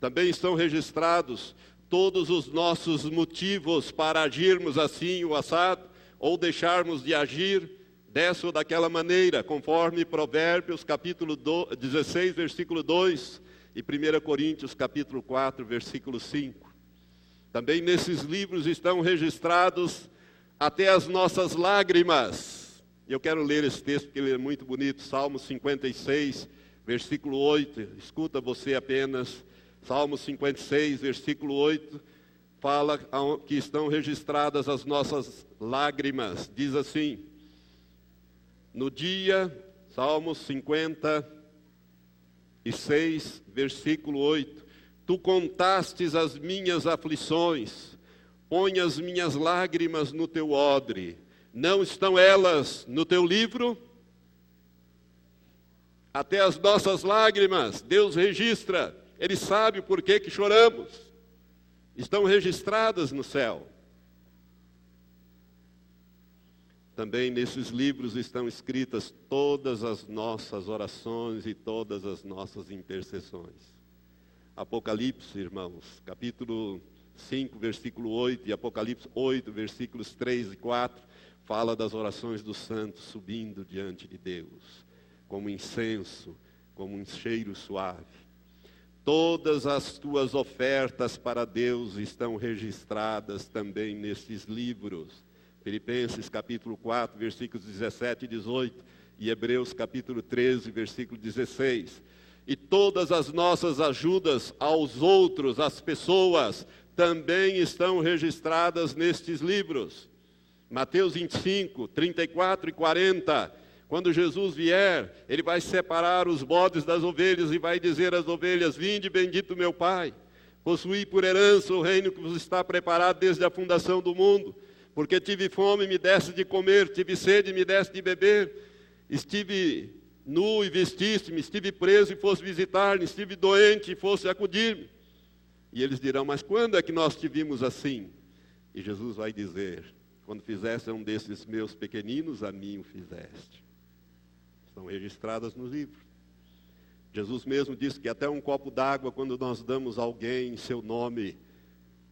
Também estão registrados todos os nossos motivos para agirmos assim o assado, ou deixarmos de agir dessa ou daquela maneira, conforme Provérbios capítulo 16, versículo 2 e 1 Coríntios capítulo 4, versículo 5. Também nesses livros estão registrados até as nossas lágrimas. Eu quero ler esse texto porque ele é muito bonito, Salmo 56, versículo 8. Escuta você apenas. Salmo 56, versículo 8, fala que estão registradas as nossas lágrimas. Diz assim: No dia, Salmo 56, versículo 8: Tu contastes as minhas aflições, põe as minhas lágrimas no teu odre. Não estão elas no teu livro? Até as nossas lágrimas, Deus registra, Ele sabe por que, que choramos. Estão registradas no céu. Também nesses livros estão escritas todas as nossas orações e todas as nossas intercessões. Apocalipse, irmãos, capítulo 5, versículo 8, e Apocalipse 8, versículos 3 e 4, fala das orações dos santos subindo diante de Deus, como incenso, como um cheiro suave. Todas as tuas ofertas para Deus estão registradas também nesses livros. Filipenses capítulo 4, versículos 17 e 18, e Hebreus capítulo 13, versículo 16 e todas as nossas ajudas aos outros, às pessoas, também estão registradas nestes livros. Mateus 25, 34 e 40. Quando Jesus vier, ele vai separar os bodes das ovelhas e vai dizer às ovelhas: Vinde, bendito meu Pai, possuí por herança o reino que vos está preparado desde a fundação do mundo. Porque tive fome, me deste de comer, tive sede, me deste de beber, estive nu e vestiste-me, estive preso e fosse visitar-me, estive doente e fosse acudir-me. E eles dirão, mas quando é que nós te vimos assim? E Jesus vai dizer, quando fizeste um desses meus pequeninos, a mim o fizeste. Estão registradas no livro. Jesus mesmo disse que até um copo d'água, quando nós damos a alguém seu nome,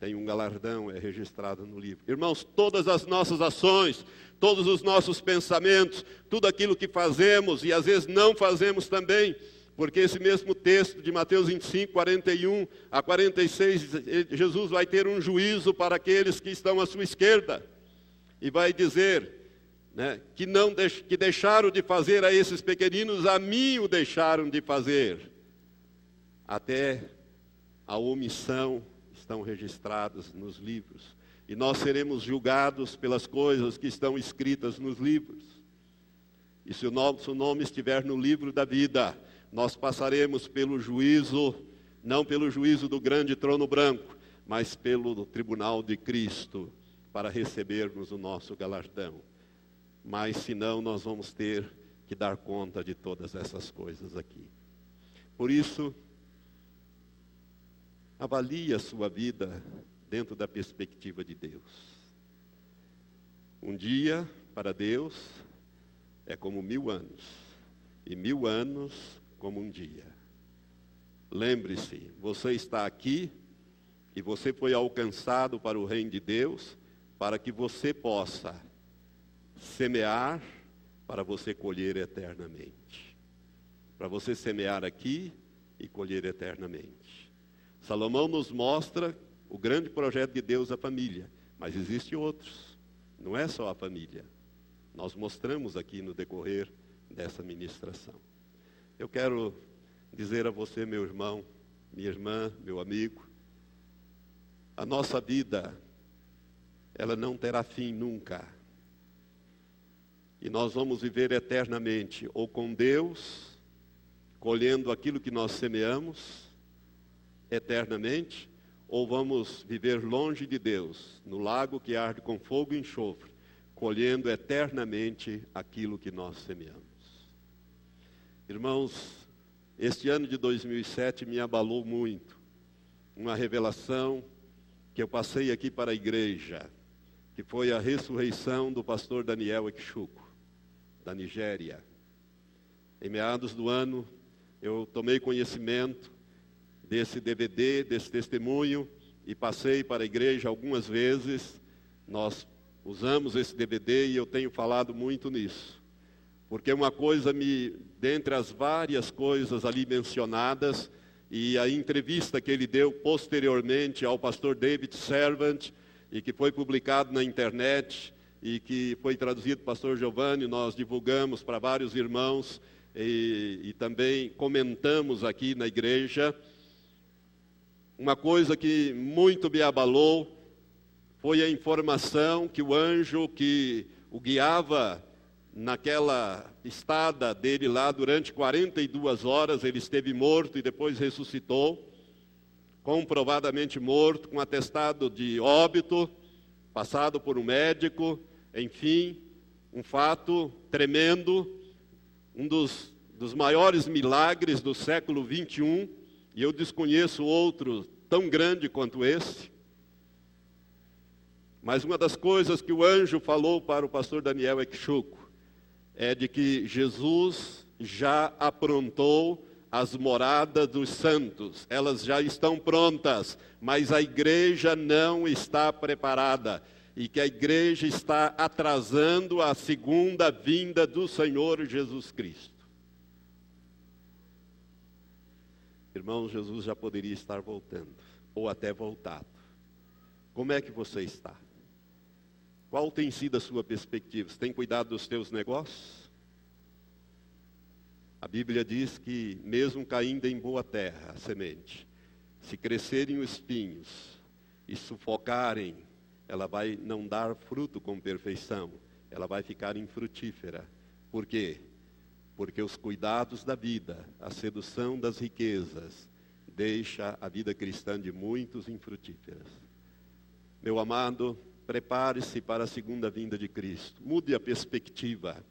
tem um galardão, é registrado no livro. Irmãos, todas as nossas ações, todos os nossos pensamentos, tudo aquilo que fazemos e às vezes não fazemos também, porque esse mesmo texto de Mateus 25, 41 a 46, Jesus vai ter um juízo para aqueles que estão à sua esquerda e vai dizer né, que, não que deixaram de fazer a esses pequeninos, a mim o deixaram de fazer, até a omissão estão registradas nos livros. E nós seremos julgados pelas coisas que estão escritas nos livros. E se o nosso nome estiver no livro da vida, nós passaremos pelo juízo, não pelo juízo do grande trono branco, mas pelo tribunal de Cristo, para recebermos o nosso galardão. Mas senão nós vamos ter que dar conta de todas essas coisas aqui. Por isso, Avalie a sua vida dentro da perspectiva de Deus. Um dia para Deus é como mil anos, e mil anos como um dia. Lembre-se, você está aqui e você foi alcançado para o reino de Deus para que você possa semear para você colher eternamente. para você semear aqui e colher eternamente. Salomão nos mostra o grande projeto de Deus à família, mas existem outros, não é só a família. Nós mostramos aqui no decorrer dessa ministração. Eu quero dizer a você, meu irmão, minha irmã, meu amigo, a nossa vida, ela não terá fim nunca. E nós vamos viver eternamente, ou com Deus, colhendo aquilo que nós semeamos, eternamente, ou vamos viver longe de Deus, no lago que arde com fogo e enxofre, colhendo eternamente aquilo que nós semeamos. Irmãos, este ano de 2007 me abalou muito. Uma revelação que eu passei aqui para a igreja, que foi a ressurreição do pastor Daniel Ekchuko, da Nigéria. Em meados do ano, eu tomei conhecimento desse DVD, desse testemunho, e passei para a igreja algumas vezes. Nós usamos esse DVD e eu tenho falado muito nisso. Porque uma coisa me, dentre as várias coisas ali mencionadas, e a entrevista que ele deu posteriormente ao pastor David Servant, e que foi publicado na internet, e que foi traduzido para o pastor Giovanni, nós divulgamos para vários irmãos, e, e também comentamos aqui na igreja. Uma coisa que muito me abalou foi a informação que o anjo que o guiava naquela estada dele lá durante 42 horas, ele esteve morto e depois ressuscitou, comprovadamente morto, com atestado de óbito, passado por um médico, enfim, um fato tremendo, um dos, dos maiores milagres do século 21, e eu desconheço outro tão grande quanto esse. Mas uma das coisas que o anjo falou para o pastor Daniel Ekchuko é de que Jesus já aprontou as moradas dos santos, elas já estão prontas, mas a igreja não está preparada e que a igreja está atrasando a segunda vinda do Senhor Jesus Cristo. Irmãos, Jesus já poderia estar voltando, ou até voltado. Como é que você está? Qual tem sido a sua perspectiva? Você tem cuidado dos teus negócios? A Bíblia diz que, mesmo caindo em boa terra, a semente, se crescerem os espinhos e sufocarem, ela vai não dar fruto com perfeição, ela vai ficar infrutífera. Por quê? Porque os cuidados da vida, a sedução das riquezas, deixa a vida cristã de muitos infrutíferas. Meu amado, Prepare-se para a segunda vinda de Cristo. Mude a perspectiva.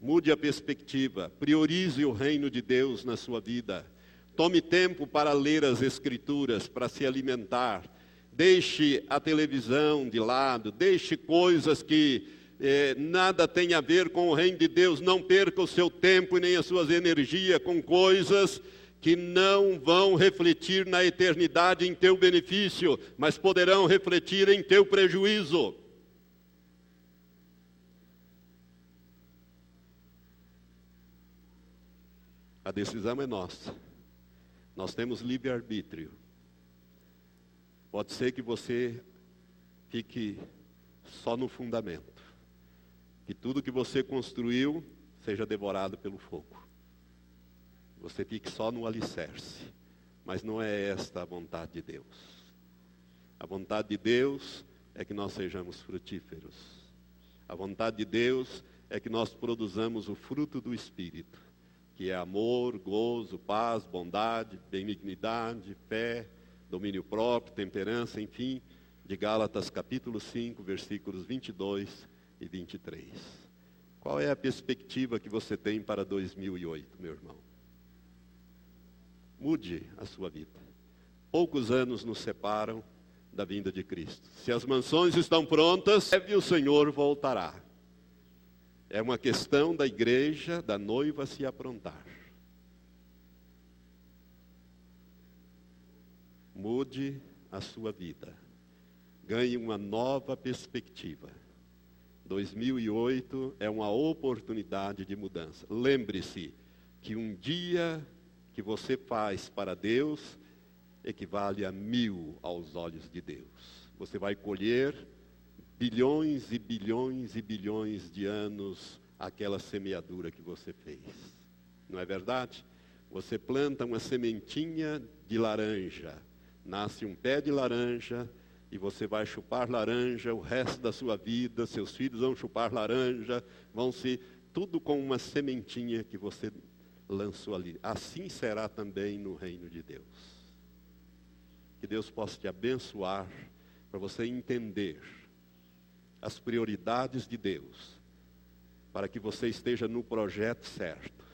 Mude a perspectiva. Priorize o reino de Deus na sua vida. Tome tempo para ler as Escrituras, para se alimentar. Deixe a televisão de lado. Deixe coisas que eh, nada tem a ver com o reino de Deus. Não perca o seu tempo e nem as suas energias com coisas que não vão refletir na eternidade em teu benefício, mas poderão refletir em teu prejuízo. A decisão é nossa. Nós temos livre-arbítrio. Pode ser que você fique só no fundamento. Que tudo que você construiu seja devorado pelo fogo você fique só no alicerce. Mas não é esta a vontade de Deus. A vontade de Deus é que nós sejamos frutíferos. A vontade de Deus é que nós produzamos o fruto do Espírito, que é amor, gozo, paz, bondade, benignidade, fé, domínio próprio, temperança, enfim, de Gálatas capítulo 5, versículos 22 e 23. Qual é a perspectiva que você tem para 2008, meu irmão? Mude a sua vida. Poucos anos nos separam da vinda de Cristo. Se as mansões estão prontas, o Senhor voltará. É uma questão da igreja, da noiva se aprontar. Mude a sua vida. Ganhe uma nova perspectiva. 2008 é uma oportunidade de mudança. Lembre-se, que um dia que você faz para Deus equivale a mil aos olhos de Deus. Você vai colher bilhões e bilhões e bilhões de anos aquela semeadura que você fez. Não é verdade? Você planta uma sementinha de laranja, nasce um pé de laranja e você vai chupar laranja o resto da sua vida, seus filhos vão chupar laranja, vão se tudo com uma sementinha que você lançou ali. Assim será também no reino de Deus. Que Deus possa te abençoar para você entender as prioridades de Deus, para que você esteja no projeto certo,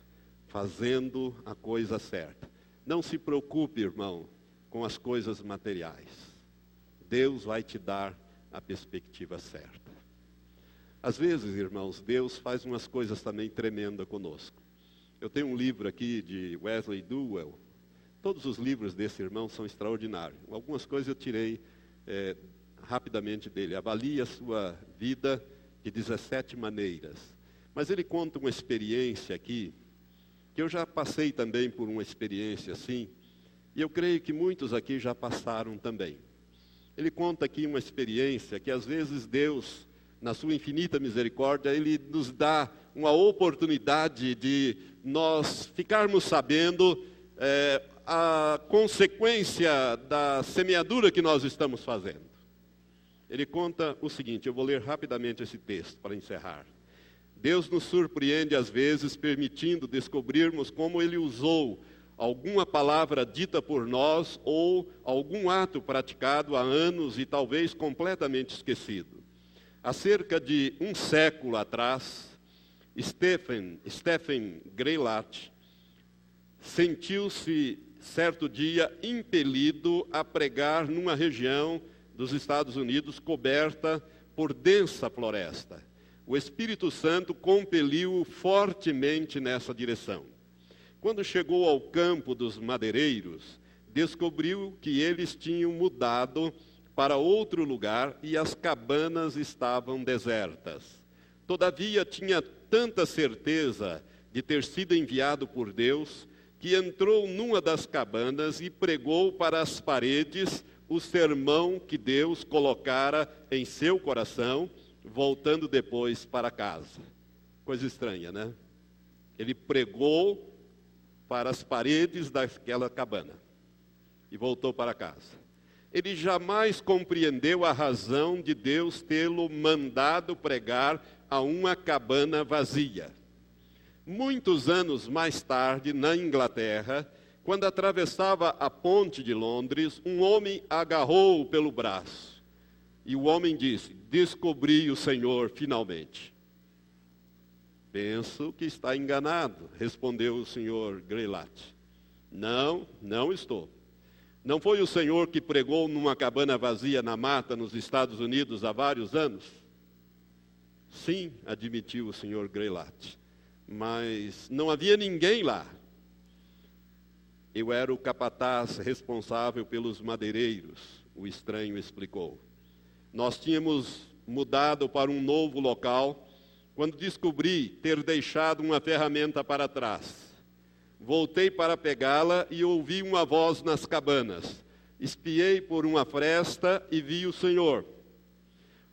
fazendo a coisa certa. Não se preocupe, irmão, com as coisas materiais. Deus vai te dar a perspectiva certa. Às vezes, irmãos, Deus faz umas coisas também tremendas conosco. Eu tenho um livro aqui de Wesley Duell. Todos os livros desse irmão são extraordinários. Algumas coisas eu tirei é, rapidamente dele. Avalie a sua vida de 17 maneiras. Mas ele conta uma experiência aqui, que eu já passei também por uma experiência assim, e eu creio que muitos aqui já passaram também. Ele conta aqui uma experiência que às vezes Deus, na sua infinita misericórdia, ele nos dá uma oportunidade de nós ficarmos sabendo é, a consequência da semeadura que nós estamos fazendo. Ele conta o seguinte, eu vou ler rapidamente esse texto para encerrar. Deus nos surpreende às vezes permitindo descobrirmos como ele usou alguma palavra dita por nós ou algum ato praticado há anos e talvez completamente esquecido. Há cerca de um século atrás, Stephen, Stephen Greylat sentiu-se certo dia impelido a pregar numa região dos Estados Unidos coberta por densa floresta. O Espírito Santo compeliu fortemente nessa direção. Quando chegou ao campo dos madeireiros, descobriu que eles tinham mudado para outro lugar e as cabanas estavam desertas. Todavia, tinha tanta certeza de ter sido enviado por Deus que entrou numa das cabanas e pregou para as paredes o sermão que Deus colocara em seu coração, voltando depois para casa. Coisa estranha, né? Ele pregou para as paredes daquela cabana e voltou para casa. Ele jamais compreendeu a razão de Deus tê-lo mandado pregar a uma cabana vazia. Muitos anos mais tarde, na Inglaterra, quando atravessava a ponte de Londres, um homem agarrou-o pelo braço. E o homem disse: Descobri o Senhor finalmente. Penso que está enganado, respondeu o senhor Greylat. Não, não estou. Não foi o senhor que pregou numa cabana vazia na mata nos Estados Unidos há vários anos? Sim, admitiu o senhor Greylat. Mas não havia ninguém lá. Eu era o capataz responsável pelos madeireiros, o estranho explicou. Nós tínhamos mudado para um novo local quando descobri ter deixado uma ferramenta para trás. Voltei para pegá-la e ouvi uma voz nas cabanas. Espiei por uma fresta e vi o Senhor.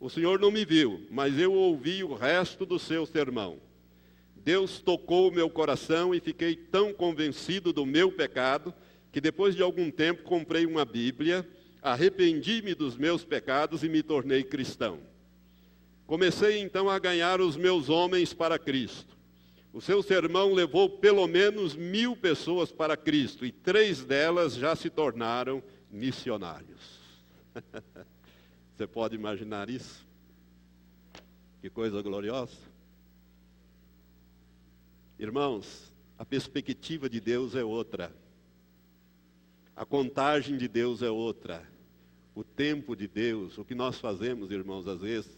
O Senhor não me viu, mas eu ouvi o resto do seu sermão. Deus tocou o meu coração e fiquei tão convencido do meu pecado que depois de algum tempo comprei uma Bíblia, arrependi-me dos meus pecados e me tornei cristão. Comecei então a ganhar os meus homens para Cristo. O seu sermão levou pelo menos mil pessoas para Cristo e três delas já se tornaram missionários. Você pode imaginar isso? Que coisa gloriosa. Irmãos, a perspectiva de Deus é outra. A contagem de Deus é outra. O tempo de Deus, o que nós fazemos, irmãos, às vezes,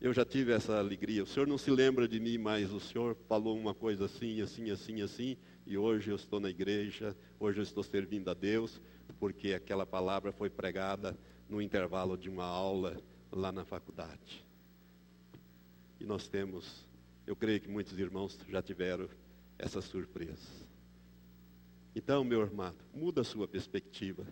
eu já tive essa alegria. O Senhor não se lembra de mim, mas o Senhor falou uma coisa assim, assim, assim, assim, e hoje eu estou na igreja, hoje eu estou servindo a Deus, porque aquela palavra foi pregada no intervalo de uma aula lá na faculdade. E nós temos eu creio que muitos irmãos já tiveram essa surpresa. Então, meu irmão, muda a sua perspectiva.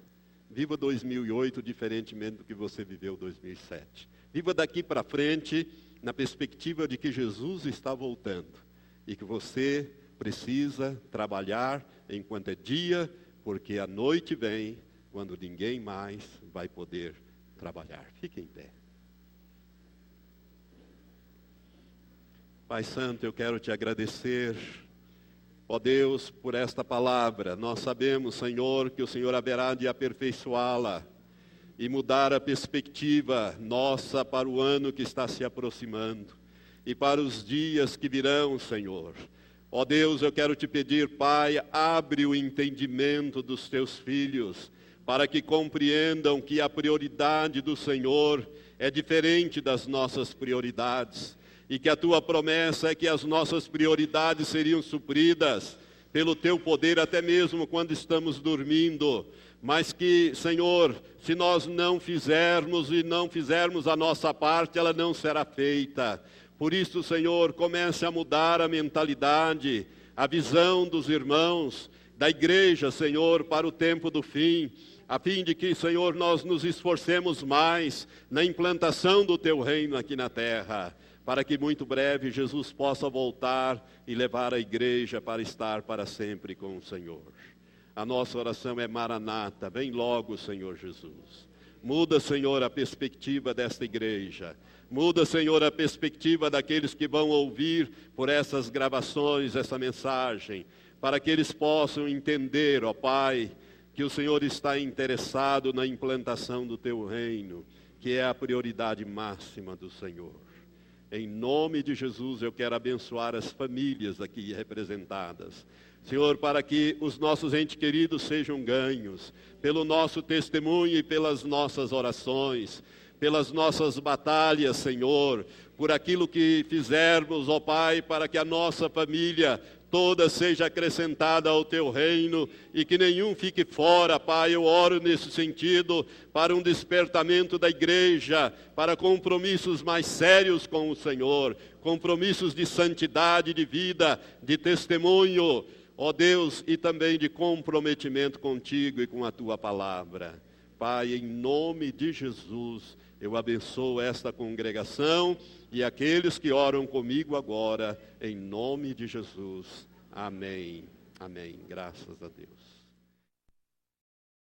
Viva 2008 diferentemente do que você viveu 2007. Viva daqui para frente na perspectiva de que Jesus está voltando e que você precisa trabalhar enquanto é dia, porque a noite vem quando ninguém mais vai poder trabalhar. Fique em pé. Pai Santo, eu quero te agradecer, ó Deus, por esta palavra. Nós sabemos, Senhor, que o Senhor haverá de aperfeiçoá-la e mudar a perspectiva nossa para o ano que está se aproximando e para os dias que virão, Senhor. Ó Deus, eu quero te pedir, Pai, abre o entendimento dos teus filhos, para que compreendam que a prioridade do Senhor é diferente das nossas prioridades e que a tua promessa é que as nossas prioridades seriam supridas pelo teu poder, até mesmo quando estamos dormindo. Mas que, Senhor, se nós não fizermos e não fizermos a nossa parte, ela não será feita. Por isso, Senhor, comece a mudar a mentalidade, a visão dos irmãos, da igreja, Senhor, para o tempo do fim, a fim de que, Senhor, nós nos esforcemos mais na implantação do teu reino aqui na terra para que muito breve Jesus possa voltar e levar a igreja para estar para sempre com o Senhor. A nossa oração é Maranata, vem logo, Senhor Jesus. Muda, Senhor, a perspectiva desta igreja. Muda, Senhor, a perspectiva daqueles que vão ouvir por essas gravações, essa mensagem, para que eles possam entender, ó Pai, que o Senhor está interessado na implantação do teu reino, que é a prioridade máxima do Senhor. Em nome de Jesus, eu quero abençoar as famílias aqui representadas. Senhor, para que os nossos entes queridos sejam ganhos pelo nosso testemunho e pelas nossas orações, pelas nossas batalhas, Senhor, por aquilo que fizermos, ó Pai, para que a nossa família toda seja acrescentada ao teu reino e que nenhum fique fora, Pai. Eu oro nesse sentido para um despertamento da igreja, para compromissos mais sérios com o Senhor, compromissos de santidade de vida, de testemunho, ó Deus, e também de comprometimento contigo e com a tua palavra. Pai, em nome de Jesus, eu abençoo esta congregação e aqueles que oram comigo agora, em nome de Jesus. Amém. Amém. Graças a Deus.